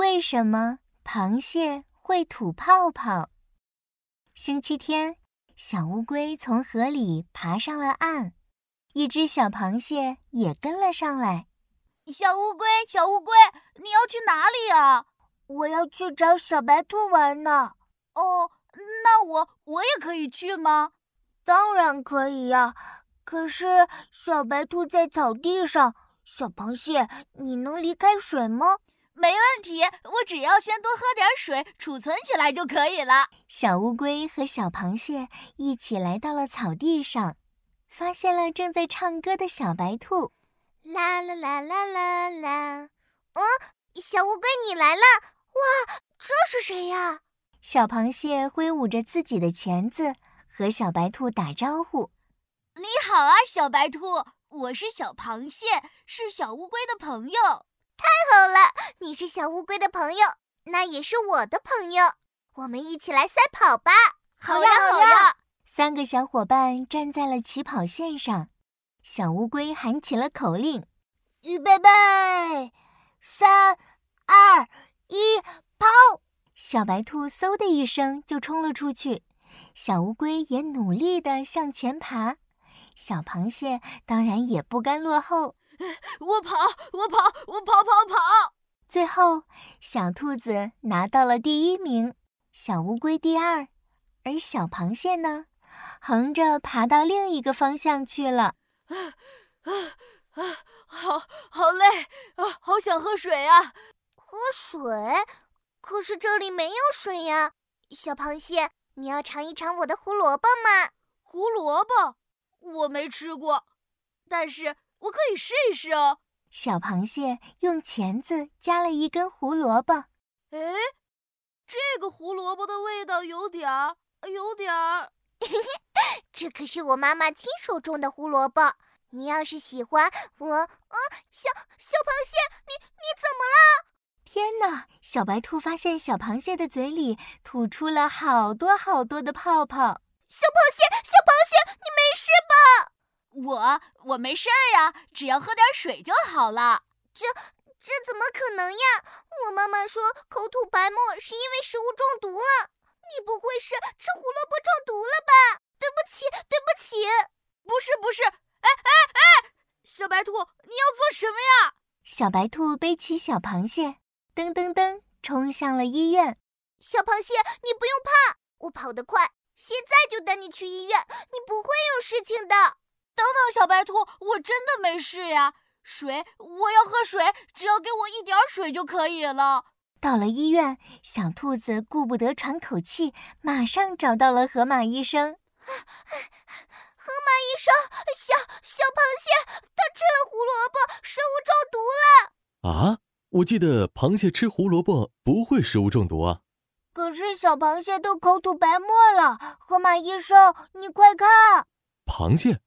为什么螃蟹会吐泡泡？星期天，小乌龟从河里爬上了岸，一只小螃蟹也跟了上来。小乌龟，小乌龟，你要去哪里啊？我要去找小白兔玩呢。哦，那我我也可以去吗？当然可以呀。可是小白兔在草地上，小螃蟹，你能离开水吗？没问题，我只要先多喝点水，储存起来就可以了。小乌龟和小螃蟹一起来到了草地上，发现了正在唱歌的小白兔。啦啦啦啦啦啦！嗯，小乌龟你来了！哇，这是谁呀？小螃蟹挥舞着自己的钳子，和小白兔打招呼：“你好啊，小白兔，我是小螃蟹，是小乌龟的朋友。太好了，你是小乌龟的朋友，那也是我的朋友，我们一起来赛跑吧！好呀，好呀！”三个小伙伴站在了起跑线上。小乌龟喊起了口令：“预备备，三、二、一，跑！”小白兔嗖的一声就冲了出去，小乌龟也努力地向前爬，小螃蟹当然也不甘落后。我跑，我跑，我跑跑跑！最后，小兔子拿到了第一名，小乌龟第二，而小螃蟹呢，横着爬到另一个方向去了。啊啊啊！好好累啊，好想喝水啊！喝水？可是这里没有水呀。小螃蟹，你要尝一尝我的胡萝卜吗？胡萝卜我没吃过，但是我可以试一试哦。小螃蟹用钳子夹了一根胡萝卜。哎，这个胡萝卜的味道有点儿，有点儿。嘿嘿，这可是我妈妈亲手种的胡萝卜。你要是喜欢我，嗯，小小螃蟹，你你怎么了？天哪！小白兔发现小螃蟹的嘴里吐出了好多好多的泡泡。小螃蟹，小螃蟹，你没事吧？我我没事儿呀，只要喝点水就好了。这这怎么可能呀？我妈妈说口吐白沫是因为食物中毒了。你不会是吃胡萝卜中毒了吧？对不起，对不起，不是不是，哎哎哎，小白兔，你要做什么呀？小白兔背起小螃蟹，噔噔噔，冲向了医院。小螃蟹，你不用怕，我跑得快，现在就带你去医院，你不会有事情的。等等，小白兔，我真的没事呀。水，我要喝水，只要给我一点水就可以了。到了医院，小兔子顾不得喘口气，马上找到了河马医生。河马医生，小小螃蟹，它吃了胡萝卜，食物中毒了。啊，我记得螃蟹吃胡萝卜不会食物中毒啊。可是小螃蟹都口吐白沫了，河马医生，你快看！螃蟹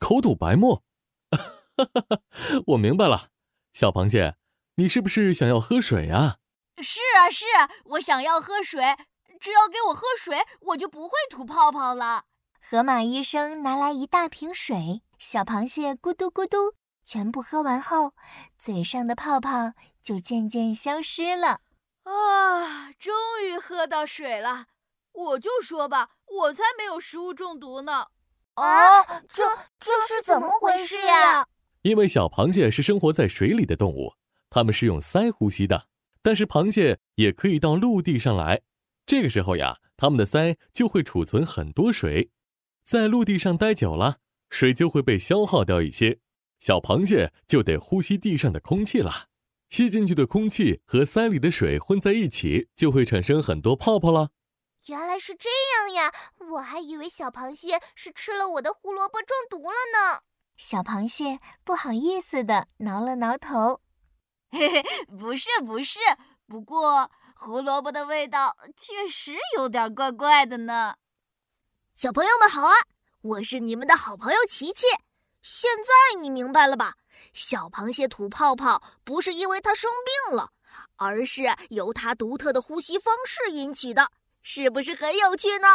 口吐白沫，哈哈哈！我明白了，小螃蟹，你是不是想要喝水啊？是啊，是啊，我想要喝水，只要给我喝水，我就不会吐泡泡了。河马医生拿来一大瓶水，小螃蟹咕嘟咕嘟全部喝完后，嘴上的泡泡就渐渐消失了。啊，终于喝到水了！我就说吧，我才没有食物中毒呢。啊，这这是怎么回事呀？因为小螃蟹是生活在水里的动物，它们是用鳃呼吸的。但是螃蟹也可以到陆地上来，这个时候呀，它们的鳃就会储存很多水，在陆地上待久了，水就会被消耗掉一些，小螃蟹就得呼吸地上的空气了。吸进去的空气和鳃里的水混在一起，就会产生很多泡泡了。原来是这样呀，我还以为小螃蟹是吃了我的胡萝卜中毒了呢。小螃蟹不好意思的挠了挠头。嘿嘿，不是不是，不过胡萝卜的味道确实有点怪怪的呢。小朋友们好啊，我是你们的好朋友琪琪。现在你明白了吧？小螃蟹吐泡泡不是因为它生病了，而是由它独特的呼吸方式引起的，是不是很有趣呢？